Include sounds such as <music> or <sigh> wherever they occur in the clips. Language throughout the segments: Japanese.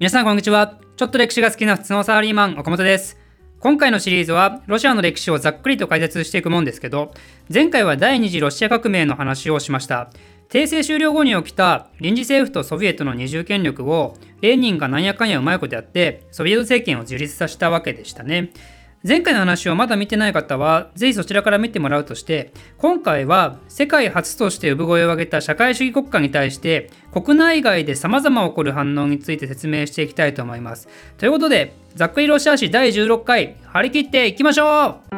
皆さんこんにちは。ちょっと歴史が好きな普通のサラリーマン、岡本です。今回のシリーズは、ロシアの歴史をざっくりと解説していくもんですけど、前回は第二次ロシア革命の話をしました。帝政終了後に起きた臨時政府とソビエトの二重権力を、レーニンがなんやかんやうまいことやって、ソビエト政権を樹立させたわけでしたね。前回の話をまだ見てない方は、ぜひそちらから見てもらうとして、今回は世界初として産声を上げた社会主義国家に対して、国内外で様々起こる反応について説明していきたいと思います。ということで、ざっくりロシア史第16回、張り切っていきましょう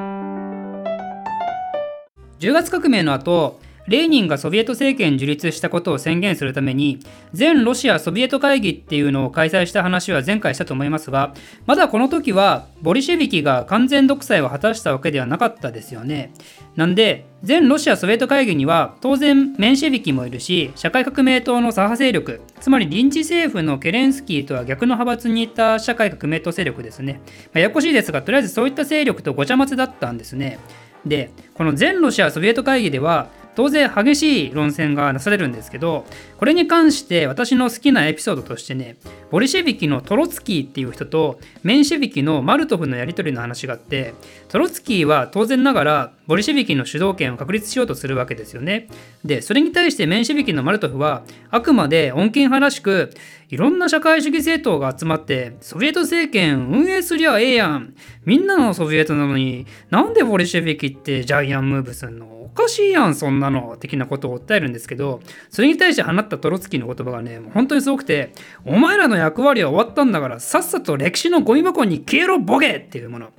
!10 月革命の後、レーニンがソビエト政権樹立したことを宣言するために全ロシアソビエト会議っていうのを開催した話は前回したと思いますがまだこの時はボリシェビキが完全独裁を果たしたわけではなかったですよね。なんで全ロシアソビエト会議には当然メンシェビキもいるし社会革命党の左派勢力つまり臨時政府のケレンスキーとは逆の派閥にいた社会革命党勢力ですね、まあ、ややこしいですがとりあえずそういった勢力とごちゃ混ぜだったんですね。でこの全ロシアソビエト会議では当然激しい論戦がなされるんですけどこれに関して私の好きなエピソードとしてねボリシェビキのトロツキーっていう人とメンシェビキのマルトフのやり取りの話があってトロツキーは当然ながらボリシェビキの主導権を確立しようとするわけですよね。でそれに対してメンシェビキのマルトフはあくまで穏健派らしくいろんな社会主義政党が集まってソビエト政権運営すりゃええやん。みんなのソビエトなのになんでボリシェビキってジャイアンムーブすんの？おかしいやんそんなの。的なことを訴えるんですけどそれに対して放ったトロツキーの言葉がね本当にすごくてお前らの役割は終わったんだからさっさと歴史のゴミ箱に消えろボケっていうもの。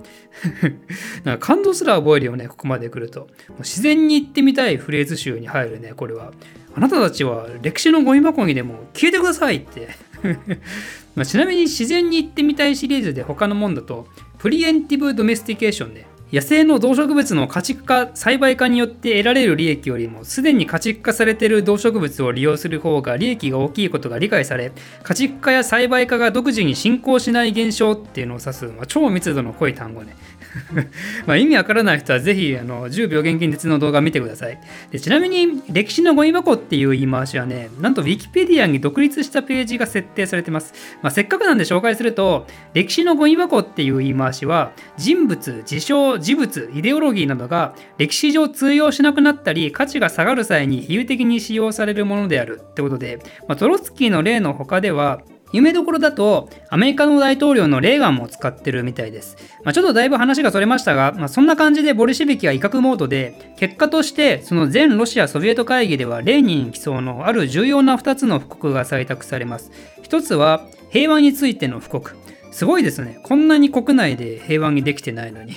<laughs> なんか感動すら覚えるよねここまで。まで来ると。自然に言ってみたいフレーズ集に入るねこれは。あなたたちは歴史のゴミ箱にでも消えてくださいって。<laughs> まちなみに自然に言ってみたいシリーズで他のもんだと preemptive domestication ね。野生の動植物の家畜化栽培化によって得られる利益よりもすでに家畜化されている動植物を利用する方が利益が大きいことが理解され家畜化や栽培化が独自に進行しない現象っていうのを指す、まあ、超密度の濃い単語ね。<laughs> まあ意味わからない人はぜひあの銃病原菌鉄の動画を見てください。でちなみに歴史のゴミ箱っていう言い回しはねなんと Wikipedia に独立したページが設定されてます、まあ、せっかくなんで紹介すると歴史のゴミ箱っていう言い回しは人物事象事物イデオロギーなどが歴史上通用しなくなったり価値が下がる際に比喩的に使用されるものであるってことで、まあ、トロツキーの例の他では有名どころだと、アメリカの大統領のレーガンも使ってるみたいです。まあ、ちょっとだいぶ話がそれましたが、まあ、そんな感じでボルシビキは威嚇モードで、結果としてその全ロシア・ソビエト会議ではレーニン起草のある重要な2つの布告が採択されます。1つは平和についての布告。すごいですね。こんなに国内で平和にできてないのに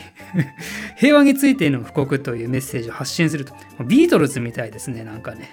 <laughs> 平和についての布告というメッセージを発信すると。ビートルズみたいですね、なんかね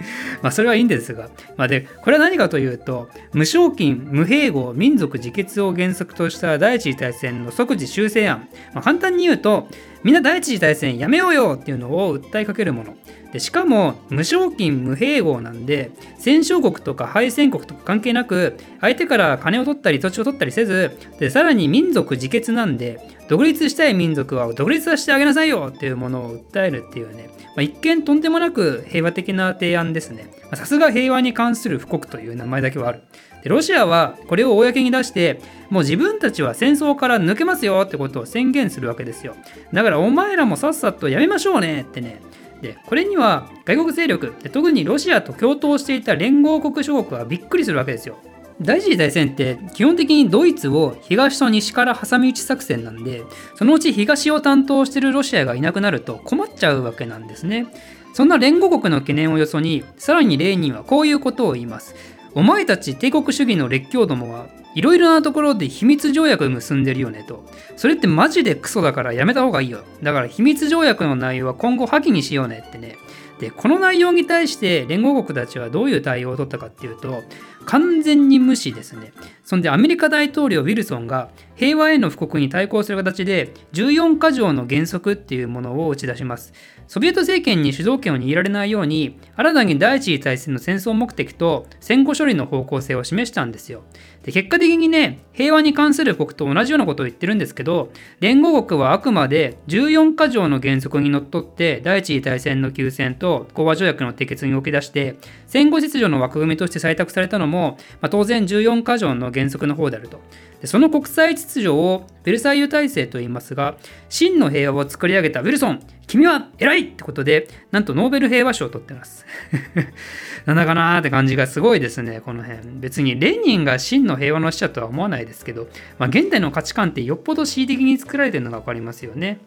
<laughs> まあそれはいいんですが。まあで、これは何かというと、無償金、無併合、民族自決を原則とした第一次大戦の即時修正案。まあ、簡単に言うと、みんな第一次大戦やめようよっていうのを訴えかけるもの。でしかも無償金無併合なんで戦勝国とか敗戦国とか関係なく相手から金を取ったり土地を取ったりせずでさらに民族自決なんで独立したい民族は独立させてあげなさいよっていうものを訴えるっていうね、まあ、一見とんでもなく平和的な提案ですね。さすが平和に関する布告という名前だけはある。でロシアはこれを公に出してもう自分たちは戦争から抜けますよってことを宣言するわけですよ。だからお前らもさっさとやめましょうねってね。でこれには外国勢力で特にロシアと共闘していた連合国諸国はびっくりするわけですよ。第一次大戦って基本的にドイツを東と西から挟み撃ち作戦なんでそのうち東を担当してるロシアがいなくなると困っちゃうわけなんですね。そんな連合国の懸念をよそにさらにレーニンはこういうことを言います。お前たち帝国主義の列強どもはいろいろなところで秘密条約結んでるよねと。それってマジでクソだからやめた方がいいよ。だから秘密条約の内容は今後破棄にしようねってね。で、この内容に対して連合国たちはどういう対応を取ったかっていうと、完全に無視ですね。そんでアメリカ大統領ウィルソンが平和への布告に対抗する形で14か条の原則っていうものを打ち出します。ソビエト政権に主導権を握られないように新たに第一次大戦の戦争目的と戦後処理の方向性を示したんですよ。で結果的にね平和に関する国と同じようなことを言ってるんですけど連合国はあくまで14か条の原則にのっとって第一次大戦の休戦と講和条約の締結に動き出して戦後秩序の枠組みとして採択されたのも、まあ、当然14か条の原則の方であると。でその国際秩序をベルサイユ体制と言いますが真の平和を作り上げたウィルソン君は偉いってことでなんとノーベル平和賞を取ってます。<laughs> なんだかなーって感じがすごいですねこの辺。別にレーニンが真の平和の使者とは思わないですけど、まあ、現代の価値観ってよっぽど恣意的に作られてるのが分かりますよね。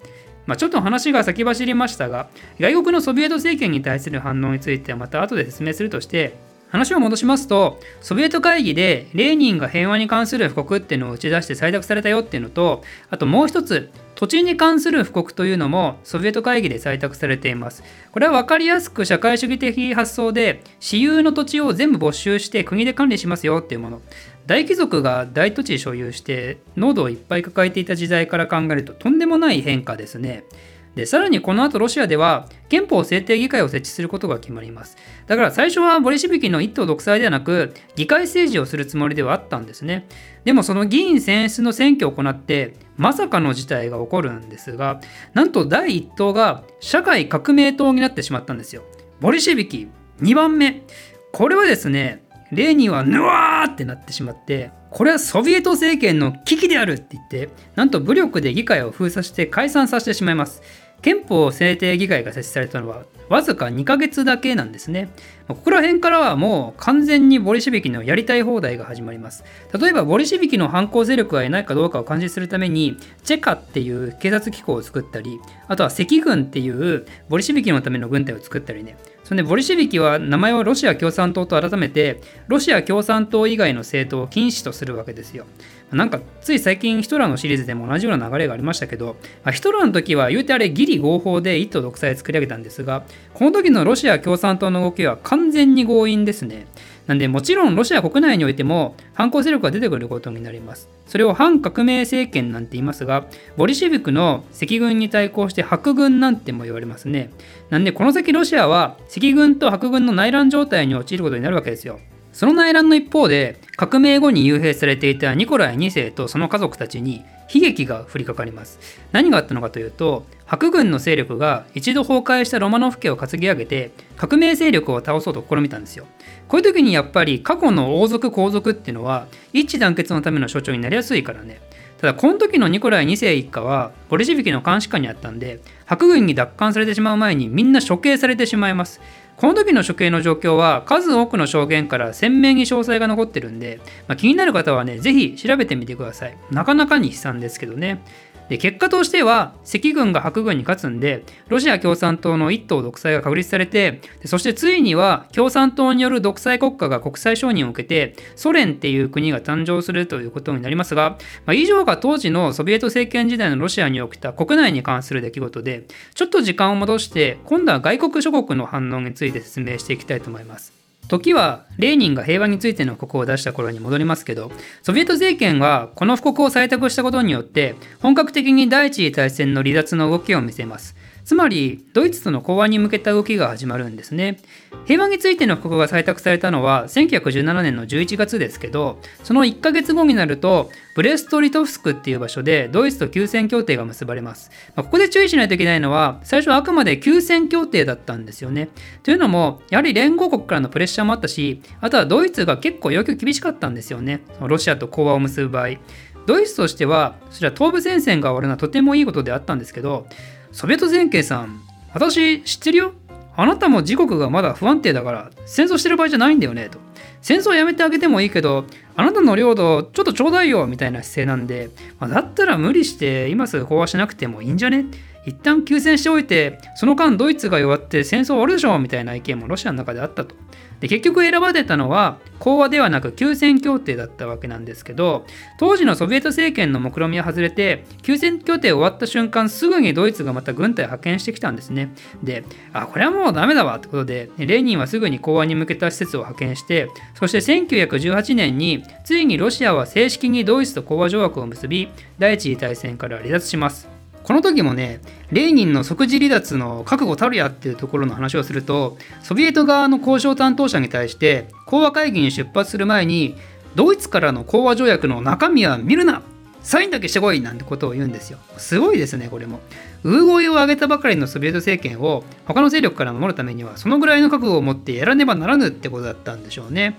まあ、ちょっと話が先走りましたが外国のソビエト政権に対する反応についてはまた後で説明するとして話を戻しますと、ソビエト会議でレーニンが平和に関する布告っていうのを打ち出して採択されたよっていうのと、あともう一つ、土地に関する布告というのもソビエト会議で採択されています。これは分かりやすく社会主義的発想で、私有の土地を全部没収して国で管理しますよっていうもの。大貴族が大土地所有して濃度をいっぱい抱えていた時代から考えるととんでもない変化ですね。でさらにこの後ロシアでは憲法制定議会を設置することが決まります。だから最初はボリシビキの一党独裁ではなく議会政治をするつもりではあったんですね。でもその議員選出の選挙を行ってまさかの事態が起こるんですがなんと第1党が社会革命党になってしまったんですよ。ボリシビキ2番目。これはですねレーニンはヌワーってなってしまってこれはソビエト政権の危機であるって言ってなんと武力で議会を封鎖して解散させてしまいます。憲法制定議会が設置されたのはわずか2ヶ月だけなんですね。ここら辺からはもう完全にボリシビキのやりたい放題が始まります。例えばボリシビキの反抗勢力がいないかどうかを監視するためにチェカっていう警察機構を作ったり、あとは赤軍っていうボリシビキのための軍隊を作ったりね。そんでボリシビキは名前をロシア共産党と改めてロシア共産党以外の政党を禁止とするわけですよ。なんかつい最近ヒトラーのシリーズでも同じような流れがありましたけど、ま、ヒトラーの時は言うてあれギリ合法で一党独裁を作り上げたんですがこの時のロシア共産党の動きは完全に強引ですね。なんでもちろんロシア国内においても反抗勢力が出てくることになります。それを反革命政権なんて言いますが、ボリシビクの赤軍に対抗して白軍なんても言われますね。なんでこの先ロシアは赤軍と白軍の内乱状態に陥ることになるわけですよ。その内乱の一方で革命後に幽閉されていたニコライ2世とその家族たちに悲劇が降りかかります。何があったのかというと白軍の勢力が一度崩壊したロマノフ家を担ぎ上げて革命勢力を倒そうと試みたんですよ。こういう時にやっぱり過去の王族皇族っていうのは一致団結のための象徴になりやすいからね。ただこの時のニコライ2世一家はボリシビキの監視下にあったんで白軍に奪還されてしまう前にみんな処刑されてしまいます。この時の処刑の状況は数多くの証言から鮮明に詳細が残ってるんで、まあ、気になる方はね、ぜひ調べてみてください。なかなかに悲惨ですけどね。で結果としては赤軍が白軍に勝つんでロシア共産党の一党独裁が確立されてそしてついには共産党による独裁国家が国際承認を受けてソ連っていう国が誕生するということになりますが、まあ、以上が当時のソビエト政権時代のロシアに起きた国内に関する出来事でちょっと時間を戻して今度は外国諸国の反応について説明していきたいと思います。時はレーニンが平和についての布告を出した頃に戻りますけどソビエト政権はこの布告を採択したことによって本格的に第一次大戦の離脱の動きを見せます。つまりドイツとの講和に向けた動きが始まるんですね。平和についての布告が採択されたのは1917年の11月ですけどその1ヶ月後になるとブレストリトフスクっていう場所でドイツと休戦協定が結ばれます、まあ、ここで注意しないといけないのは最初はあくまで休戦協定だったんですよね。というのもやはり連合国からのプレッシャーもあったしあとはドイツが結構要求厳しかったんですよね。ロシアと講和を結ぶ場合。ドイツとしてはそれは東部戦線が終わるのはとてもいいことであったんですけどソビエト前景さん、私知ってるよ？あなたも自国がまだ不安定だから戦争してる場合じゃないんだよねと。戦争やめてあげてもいいけど、あなたの領土ちょっとちょうだいよみたいな姿勢なんで、まあ、だったら無理して今すぐ講和しなくてもいいんじゃね？一旦休戦しておいて、その間ドイツが弱って戦争終わるでしょみたいな意見もロシアの中であったと。で結局選ばれたのは講和ではなく休戦協定だったわけなんですけど当時のソビエト政権の目論見は外れて休戦協定終わった瞬間すぐにドイツがまた軍隊を派遣してきたんですね。であこれはもうダメだわってことでレーニンはすぐに講和に向けた施設を派遣してそして1918年についにロシアは正式にドイツと講和条約を結び第一次大戦から離脱します。この時もね、レーニンの即時離脱の覚悟たるやっていうところの話をすると、ソビエト側の交渉担当者に対して、講和会議に出発する前に、ドイツからの講和条約の中身は見るなサインだけしてこいなんてことを言うんですよ。すごいですね、これも。産声を上げたばかりのソビエト政権を他の勢力から守るためには、そのぐらいの覚悟を持ってやらねばならぬってことだったんでしょうね。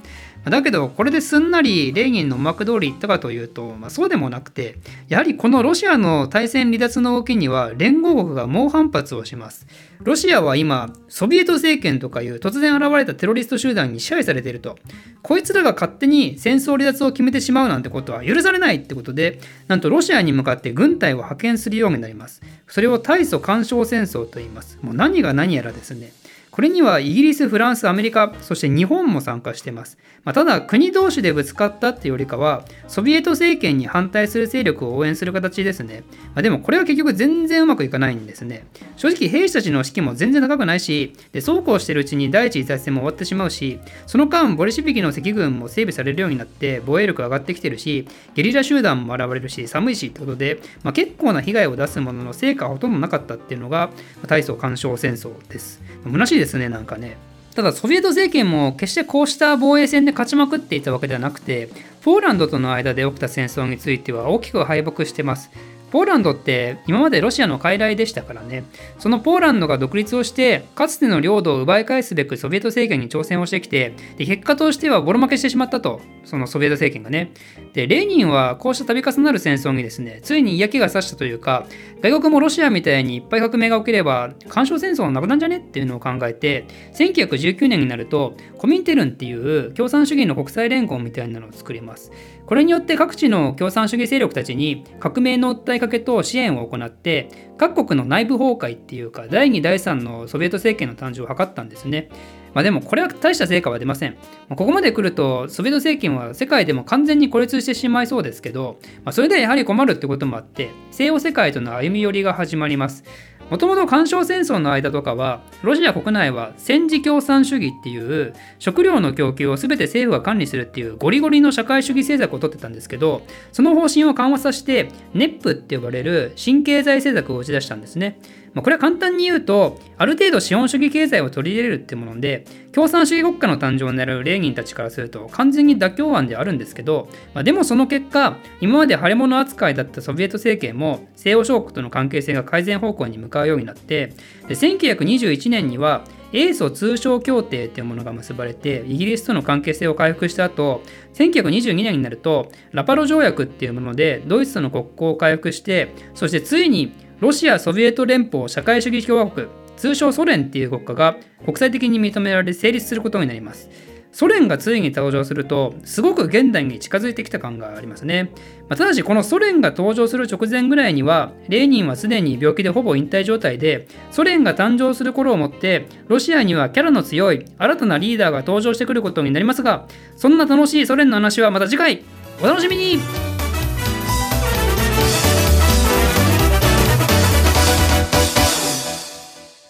だけど、これですんなりレーニンの思惑通り言ったかというと、まあ、そうでもなくて、やはりこのロシアの対戦離脱の動きには連合国が猛反発をします。ロシアは今、ソビエト政権とかいう突然現れたテロリスト集団に支配されていると。こいつらが勝手に戦争離脱を決めてしまうなんてことは許されないってことで、なんとロシアに向かって軍隊を派遣するようになります。それを大祖干渉戦争と言います。もう何が何やらですね。これにはイギリス、フランス、アメリカ、そして日本も参加しています。まあ、ただ、国同士でぶつかったっていうよりかは、ソビエト政権に反対する勢力を応援する形ですね。まあ、でも、これは結局全然うまくいかないんですね。正直、兵士たちの士気も全然高くないし、でそうこうしてるうちに第一次大戦も終わってしまうし、その間、ボリシビキの赤軍も整備されるようになって、防衛力上がってきてるし、ゲリラ集団も現れるし、寒いしってことで、まあ、結構な被害を出すものの成果はほとんどなかったっていうのが、大層干渉戦争です。虚しいですね、なんかね。ただ、ソビエト政権も決してこうした防衛戦で勝ちまくっていたわけではなくて、ポーランドとの間で起きた戦争については大きく敗北してます。ポーランドって今までロシアの傀儡でしたからね、そのポーランドが独立をして、かつての領土を奪い返すべくソビエト政権に挑戦をしてきて、で結果としてはボロ負けしてしまったと、そのソビエト政権がね。で、レーニンはこうした度重なる戦争にですね、ついに嫌気がさしたというか、外国もロシアみたいにいっぱい革命が起きれば、干渉戦争はなくなんじゃねっていうのを考えて、1919年になると、コミンテルンっていう共産主義の国際連合みたいなのを作ります。これによって各地の共産主義勢力たちに革命の訴えかけと支援を行って各国の内部崩壊っていうか第2第3のソビエト政権の誕生を図ったんですね。まあ、でもこれは大した成果は出ません。ここまで来るとソビエト政権は世界でも完全に孤立してしまいそうですけど、まあ、それでやはり困るってこともあって西欧世界との歩み寄りが始まります。もともと干渉戦争の間とかは、ロシア国内は戦時共産主義っていう食料の供給を全て政府が管理するっていうゴリゴリの社会主義政策をとってたんですけど、その方針を緩和させて、NEP って呼ばれる新経済政策を打ち出したんですね。まあ、これは簡単に言うと、ある程度資本主義経済を取り入れるってもので、共産主義国家の誕生を狙うレーニンたちからすると完全に妥協案であるんですけど、まあ、でもその結果、今まで腫れ物扱いだったソビエト政権も西欧諸国との関係性が改善方向に向かうようになって、で1921年には英ソ通商協定というものが結ばれてイギリスとの関係性を回復した後1922年になるとラパロ条約っていうものでドイツとの国交を回復してそしてついにロシア・ソビエト連邦社会主義共和国、通称ソ連っていう国家が国際的に認められ成立することになります。ソ連がついに登場すると、すごく現代に近づいてきた感がありますね。まあ、ただし、このソ連が登場する直前ぐらいには、レーニンはすでに病気でほぼ引退状態で、ソ連が誕生する頃をもって、ロシアにはキャラの強い新たなリーダーが登場してくることになりますが、そんな楽しいソ連の話はまた次回、お楽しみに